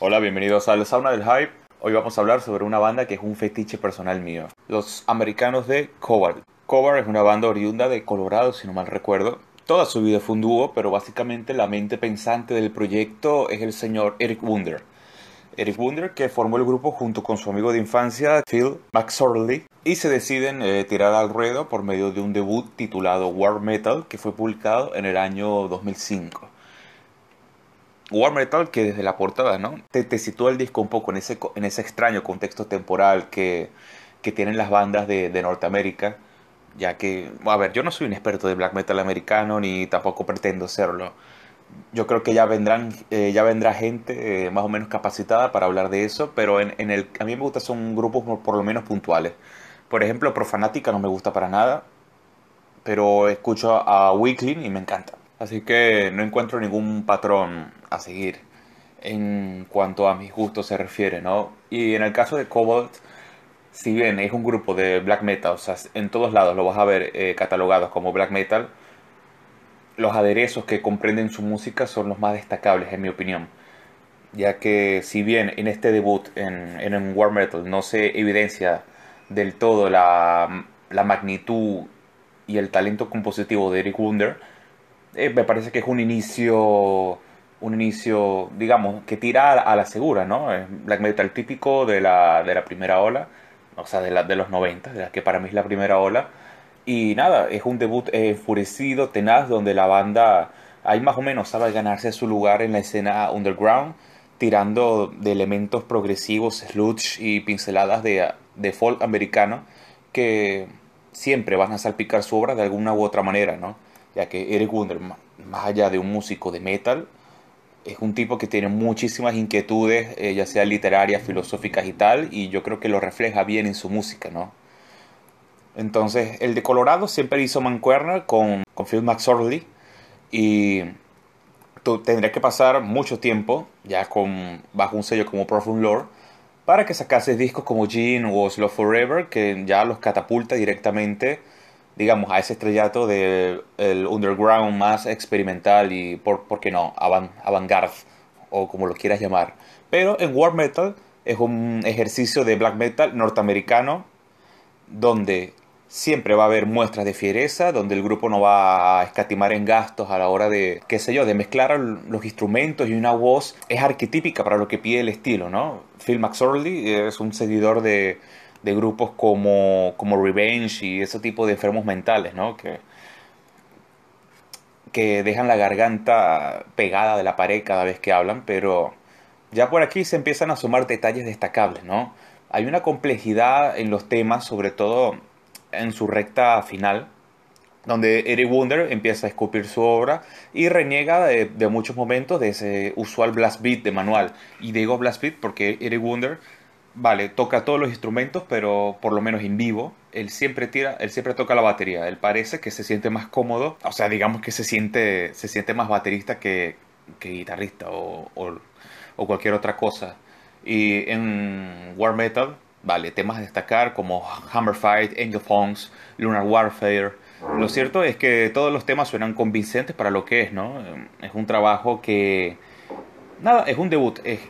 Hola, bienvenidos al Sauna del Hype. Hoy vamos a hablar sobre una banda que es un fetiche personal mío. Los americanos de Cobalt. Cobalt es una banda oriunda de Colorado, si no mal recuerdo. Toda su vida fue un dúo, pero básicamente la mente pensante del proyecto es el señor Eric Wunder. Eric Wunder, que formó el grupo junto con su amigo de infancia Phil McSorley, y se deciden eh, tirar al ruedo por medio de un debut titulado War Metal, que fue publicado en el año 2005. War Metal, que desde la portada, ¿no? Te, te sitúa el disco un poco en ese, en ese extraño contexto temporal que, que tienen las bandas de, de Norteamérica, ya que, a ver, yo no soy un experto de black metal americano ni tampoco pretendo serlo. Yo creo que ya vendrán eh, ya vendrá gente eh, más o menos capacitada para hablar de eso pero en, en, el a mí me gusta son grupos por, lo menos puntuales. Por ejemplo Profanática no me gusta para nada pero escucho a Weekly y me encanta. Así que no encuentro ningún patrón a seguir en cuanto a mis gustos se refiere no y en el caso de Cobalt si bien es un grupo de black metal o sea en todos lados lo vas a ver eh, catalogados como black metal los aderezos que comprenden su música son los más destacables, en mi opinión. Ya que si bien en este debut en, en War Metal no se evidencia del todo la, la magnitud y el talento compositivo de Eric Wunder, eh, me parece que es un inicio, un inicio, digamos, que tira a, la segura, ¿no? Black metal típico de la, de la primera ola, o sea, de, la, de los 90, de la que para mí es la primera ola y nada, es un debut enfurecido, tenaz, donde la banda ahí más o menos sabe ganarse su lugar en la escena underground, tirando de elementos progresivos, sludge y pinceladas de, de folk americano que siempre van a salpicar su obra de alguna u otra manera, ¿no? Ya que Eric Wunder, más allá de un músico de metal, es un tipo que tiene muchísimas inquietudes, eh, ya sea literarias, filosóficas y tal, y yo creo que lo refleja bien en su música, ¿no? Entonces, el de Colorado siempre hizo mancuerna con, con Phil McSorley y tendría que pasar mucho tiempo ya con, bajo un sello como Profound Lore para que sacase discos como Gene o Slow Forever que ya los catapulta directamente digamos a ese estrellato del underground más experimental y por, por qué no avant-garde o como lo quieras llamar pero en War Metal es un ejercicio de black metal norteamericano donde siempre va a haber muestras de fiereza, donde el grupo no va a escatimar en gastos a la hora de, qué sé yo, de mezclar los instrumentos y una voz es arquetípica para lo que pide el estilo, ¿no? Phil McSorley es un seguidor de, de grupos como, como Revenge y ese tipo de enfermos mentales, ¿no? Que, que dejan la garganta pegada de la pared cada vez que hablan, pero ya por aquí se empiezan a sumar detalles destacables, ¿no? Hay una complejidad en los temas, sobre todo en su recta final, donde Eric Wunder empieza a escupir su obra y reniega de, muchos momentos de ese usual blast beat de manual. Y digo blast beat porque Eric Wunder, vale, toca todos los instrumentos, pero por lo menos en vivo, él siempre tira, él siempre toca la batería. Él parece que se siente más cómodo, o sea, digamos que se siente, se siente más baterista que, que guitarrista o, o cualquier otra cosa. Y en War Metal Vale, temas a destacar como Hammer Fight, Angel Fongs, Lunar Warfare. Lo cierto es que todos los temas suenan convincentes para lo que es, ¿no? Es un trabajo que... Nada, es un debut. Es...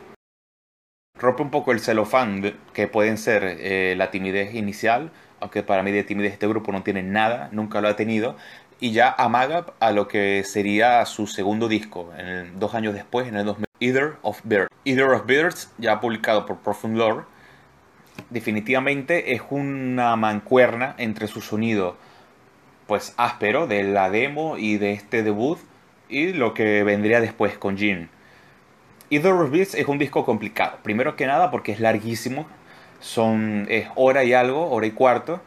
Rompe un poco el celofán que pueden ser eh, la timidez inicial, aunque para mí de timidez este grupo no tiene nada, nunca lo ha tenido, y ya amaga a lo que sería su segundo disco, dos años después, en el 2000, Either of Birds. Either of Birds, ya publicado por Profound Lore, definitivamente es una mancuerna entre su sonido pues áspero de la demo y de este debut y lo que vendría después con Jin. Either of Beats es un disco complicado, primero que nada porque es larguísimo, son es hora y algo, hora y cuarto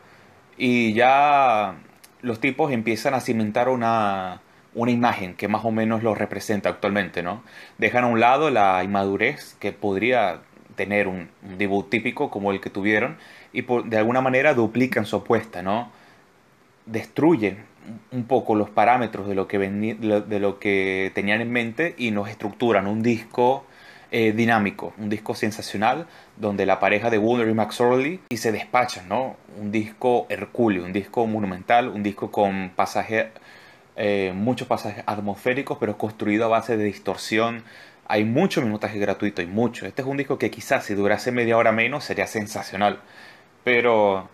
y ya los tipos empiezan a cimentar una una imagen que más o menos lo representa actualmente, ¿no? Dejan a un lado la inmadurez que podría tener un, debut típico como el que tuvieron y de alguna manera duplican su apuesta, ¿no? Destruyen un poco los parámetros de lo que, de lo que tenían en mente y nos estructuran un disco eh, dinámico, un disco sensacional donde la pareja de Wonder y McSorley y se despachan, ¿no? Un disco hercúleo, un disco monumental, un disco con pasajes, eh, muchos pasajes atmosféricos, pero construido a base de distorsión, Hay mucho minutaje gratuito, y mucho. Este es un disco que quizás si durase media hora menos sería sensacional. Pero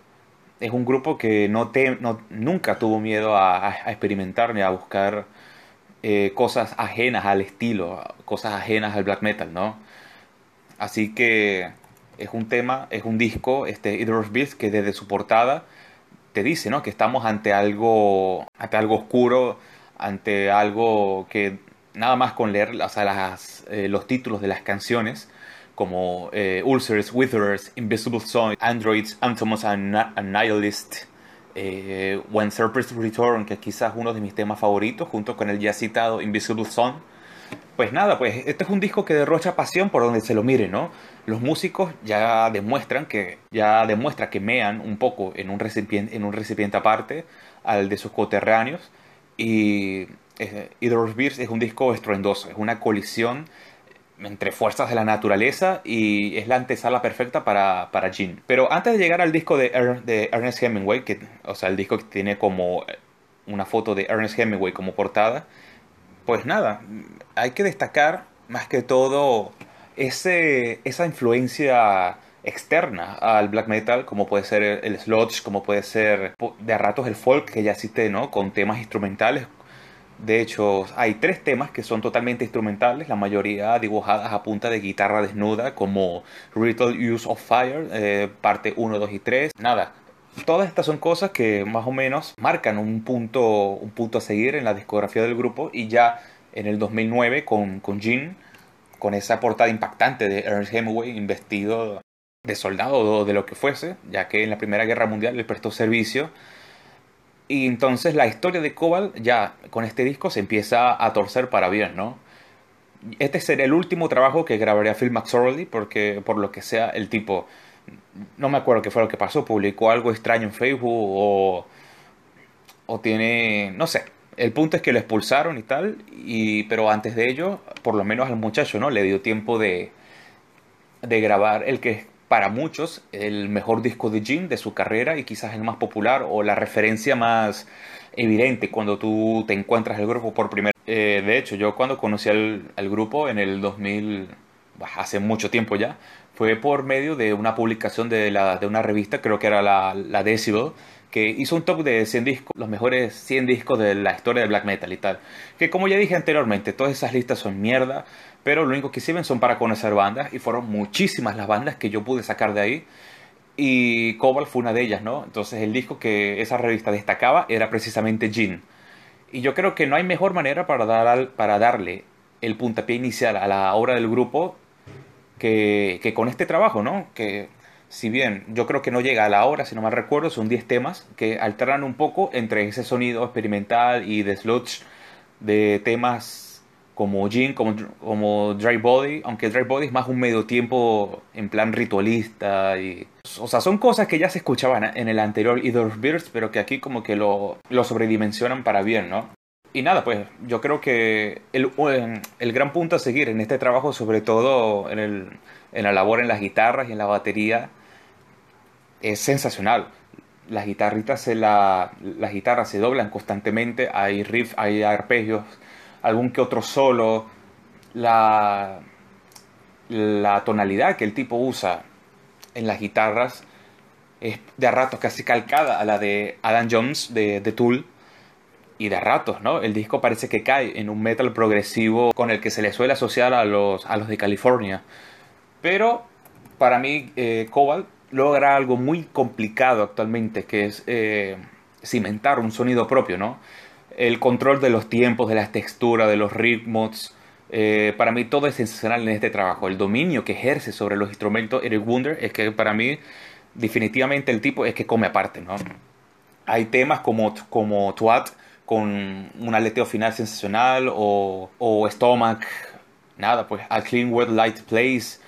es un grupo que no, te, no nunca tuvo miedo a, experimentar ni a buscar eh, cosas ajenas al estilo, cosas ajenas al black metal, ¿no? Así que es un tema, es un disco, este Either Beast, que desde su portada te dice, ¿no? Que estamos ante algo, ante algo oscuro, ante algo que nada más con leer eh, los títulos de las canciones, como eh, Ulcers, Witherers, Invisible Sun, Androids, Anthomos and Nihilist, eh, When Serpents Return, que quizás uno de mis temas favoritos, junto con el ya citado Invisible Sun. Pues nada, pues este es un disco que derrocha pasión por donde se lo mire, ¿no? Los músicos ya demuestran que ya demuestra que mean un poco en un recipiente, en un recipiente aparte al de sus coterráneos y eh, Beers es un disco estruendoso, es una colisión entre fuerzas de la naturaleza y es la antesala perfecta para, para Jean. Pero antes de llegar al disco de, de Ernest Hemingway, que, o sea, el disco que tiene como una foto de Ernest Hemingway como portada, pues nada, hay que destacar más que todo ese, esa influencia externa al black metal, como puede ser el sludge, como puede ser de a ratos el folk que ya cité, ¿no? Con temas instrumentales de hecho, hay tres temas que son totalmente instrumentales, la mayoría dibujadas a punta de guitarra desnuda, como Ritual Use of Fire, eh, parte 1, 2 y 3. Nada, todas estas son cosas que más o menos marcan un punto, un punto a seguir en la discografía del grupo y ya en el 2009 con, con Jean, con esa portada impactante de Ernest Hemingway investido de soldado o de lo que fuese, ya que en la Primera Guerra Mundial le prestó servicio y entonces la historia de Cobalt ya con este disco se empieza a torcer para bien, ¿no? Este será el último trabajo que grabaría Phil McSorley porque por lo que sea el tipo, no me acuerdo qué fue lo que pasó, publicó algo extraño en Facebook o, o tiene, no sé, el punto es que lo expulsaron y tal, y, pero antes de ello, por lo menos al muchacho, ¿no? Le dio tiempo de, de grabar el que para muchos el mejor disco de Jim de su carrera y quizás el más popular o la referencia más evidente cuando tú te encuentras el grupo por primera vez. Eh, de hecho, yo cuando conocí al, grupo en el 2000, hace mucho tiempo ya, fue por medio de una publicación de, la, de una revista, creo que era la, la Decibel, que hizo un top de 100 discos, los mejores 100 discos de la historia del black metal y tal. Que como ya dije anteriormente, todas esas listas son mierda, pero lo único que sirven son para conocer bandas y fueron muchísimas las bandas que yo pude sacar de ahí. Y Cobalt fue una de ellas, ¿no? Entonces el disco que esa revista destacaba era precisamente Jean. Y yo creo que no hay mejor manera para, dar para darle el puntapié inicial a la obra del grupo que, que con este trabajo, ¿no? Que si bien yo creo que no llega a la hora, si no mal recuerdo, son 10 temas que alternan un poco entre ese sonido experimental y de sludge de temas como Jean, como, como Dry Body, aunque Dry Body es más un medio tiempo en plan ritualista y... O sea, son cosas que ya se escuchaban en el anterior Either Beers, pero que aquí como que lo, lo sobredimensionan para bien, ¿no? Y nada, pues yo creo que el, el gran punto a seguir en este trabajo, sobre todo en, el, en la labor en las guitarras y en la batería, es sensacional. Las guitarritas se la, las guitarras se doblan constantemente, hay riffs, hay arpegios, algún que otro solo, la, la tonalidad que el tipo usa en las guitarras es de a ratos casi calcada a la de Adam Jones de, de Tool y de a ratos, ¿no? El disco parece que cae en un metal progresivo con el que se le suele asociar a los, a los de California. Pero para mí eh, Cobalt logra algo muy complicado actualmente, que es eh, cimentar un sonido propio, ¿no? El control de los tiempos, de las texturas, de los ritmos. Eh, para mí todo es sensacional en este trabajo. El dominio que ejerce sobre los instrumentos Eric Wunder es que para mí definitivamente el tipo es que come aparte, ¿no? Hay temas como, como Twat con un aleteo final sensacional o, o Stomach, nada, pues A Clean Wet Light Place,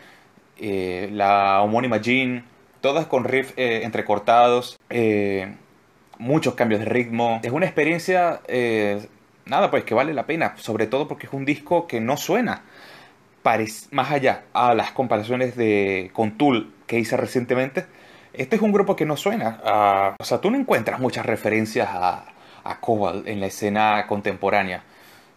eh, la homónima Jean, todas con riffs eh, entrecortados, eh, muchos cambios de ritmo. Es una experiencia, eh, nada, pues que vale la pena, sobre todo porque es un disco que no suena más allá a las comparaciones de con Tool que hice recientemente. Este es un grupo que no suena, o sea, tú no encuentras muchas referencias a, a Cobalt en la escena contemporánea.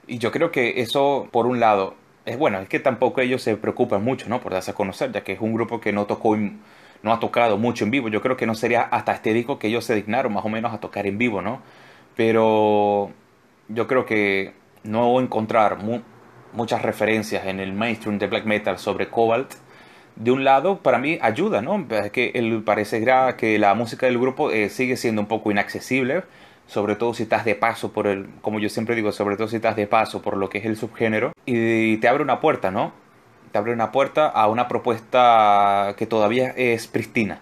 Y yo creo que eso, por un lado, es bueno, es que tampoco ellos se preocupan mucho, ¿no? Por darse a conocer, ya que es un grupo que no tocó, no ha tocado mucho en vivo. Yo creo que no sería hasta este disco que ellos se dignaron más o menos a tocar en vivo, ¿no? Pero yo creo que no encontrar muchas referencias en el mainstream de black metal sobre Cobalt, de un lado, para mí ayuda, ¿no? Es que él parece que la música del grupo eh, sigue siendo un poco inaccesible sobre todo si estás de paso por el, como yo siempre digo, sobre todo si estás de paso por lo que es el subgénero, y te abre una puerta, ¿no? Te abre una puerta a una propuesta que todavía es pristina.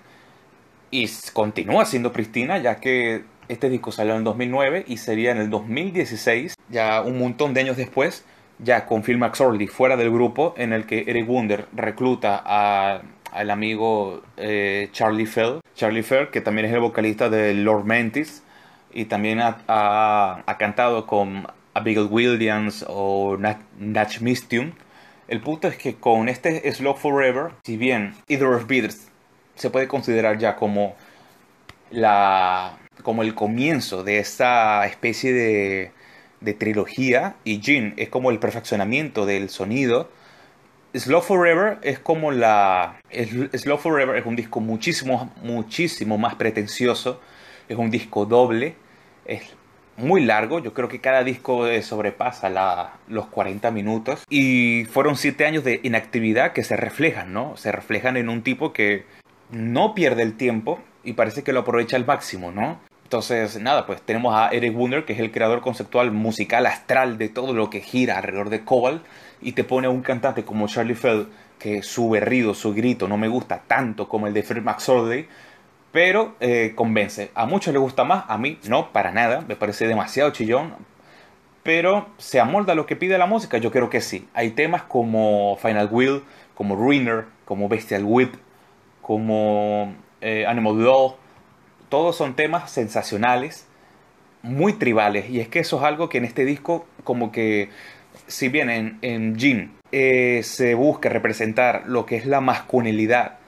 Y continúa siendo pristina, ya que este disco salió en 2009 y sería en el 2016, ya un montón de años después, ya con Phil McSorley fuera del grupo, en el que Eric Wunder recluta al amigo eh, Charlie Fell. Charlie Fell, que también es el vocalista de Lord Mantis, y también ha, cantado con Abigail Williams o Natch Mistium. El punto es que con este Slow Forever, si bien Either of Beatles se puede considerar ya como la como el comienzo de esta especie de, trilogía y Jean es como el perfeccionamiento del sonido. Slow Forever es como la Slow Forever es un disco muchísimo muchísimo más pretencioso, es un disco doble es muy largo, yo creo que cada disco sobrepasa la, los 40 minutos y fueron 7 años de inactividad que se reflejan, ¿no? Se reflejan en un tipo que no pierde el tiempo y parece que lo aprovecha al máximo, ¿no? Entonces, nada, pues tenemos a Eric Wunder, que es el creador conceptual musical astral de todo lo que gira alrededor de Cobalt, y te pone a un cantante como Charlie Fell, que su berrido, su grito no me gusta tanto como el de Fred McSorley, pero eh, convence. A muchos les gusta más, a mí no, para nada, me parece demasiado chillón. Pero se amolda lo que pide la música, yo creo que sí. Hay temas como Final Will, como Ruiner, como Bestial Whip, como eh, Animal Law. Todos son temas sensacionales, muy tribales. Y es que eso es algo que en este disco, como que, si bien en, en Jean eh, se busca representar lo que es la masculinidad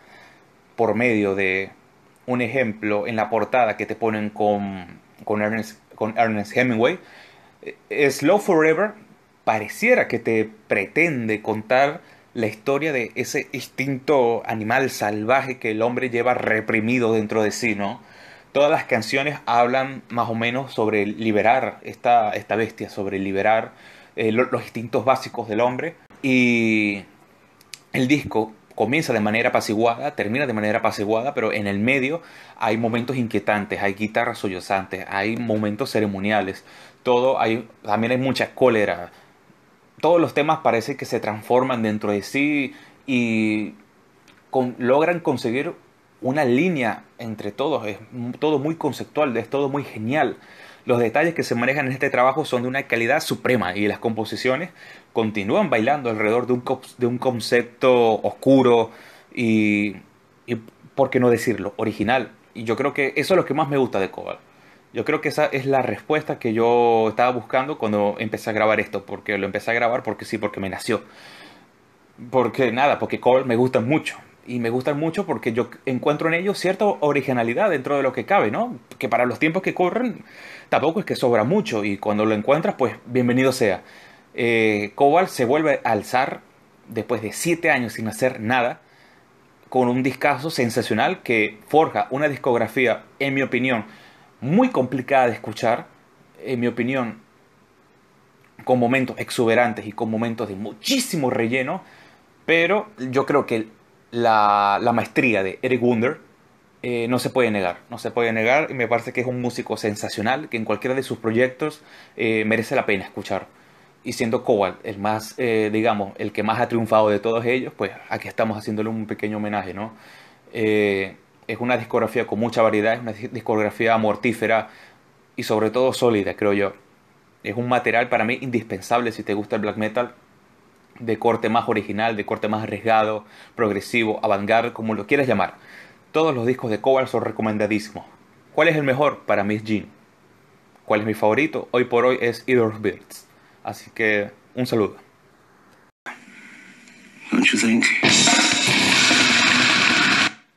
por medio de un ejemplo en la portada que te ponen con, con, Ernest, Hemingway, eh, Slow Forever pareciera que te pretende contar la historia de ese instinto animal salvaje que el hombre lleva reprimido dentro de sí, ¿no? Todas las canciones hablan más o menos sobre liberar esta, esta bestia, sobre liberar eh, los instintos básicos del hombre. Y el disco comienza de manera apaciguada, termina de manera apaciguada, pero en el medio hay momentos inquietantes, hay guitarras sollozantes, hay momentos ceremoniales, todo hay, también hay mucha cólera. Todos los temas parece que se transforman dentro de sí y logran conseguir una línea entre todos, es todo muy conceptual, es todo muy genial. Los detalles que se manejan en este trabajo son de una calidad suprema y las composiciones continúan bailando alrededor de un, de un concepto oscuro y, y, por qué no decirlo, original. Y yo creo que eso es lo que más me gusta de Cobalt. Yo creo que esa es la respuesta que yo estaba buscando cuando empecé a grabar esto, porque lo empecé a grabar porque sí, porque me nació. Porque nada, porque Cobalt me gusta mucho y me gustan mucho porque yo encuentro en ellos cierta originalidad dentro de lo que cabe, ¿no? Que para los tiempos que corren tampoco es que sobra mucho y cuando lo encuentras, pues bienvenido sea. Eh, Cobalt se vuelve a alzar después de siete años sin hacer nada con un discazo sensacional que forja una discografía, en mi opinión, muy complicada de escuchar, en mi opinión, con momentos exuberantes y con momentos de muchísimo relleno, pero yo creo que la, maestría de Eric Wunder eh, no se puede negar, no se puede negar y me parece que es un músico sensacional que en cualquiera de sus proyectos eh, merece la pena escuchar. Y siendo Cobalt el más, eh, digamos, el que más ha triunfado de todos ellos, pues aquí estamos haciéndole un pequeño homenaje, ¿no? es una discografía con mucha variedad, es una discografía mortífera y sobre todo sólida, creo yo. Es un material para mí indispensable si te gusta el black metal de corte más original, de corte más arriesgado, progresivo, avant como lo quieras llamar. Todos los discos de Cobalt son recomendadísimos. ¿Cuál es el mejor? Para mí es Jean. ¿Cuál es mi favorito? Hoy por hoy es Either Birds. Así que un saludo.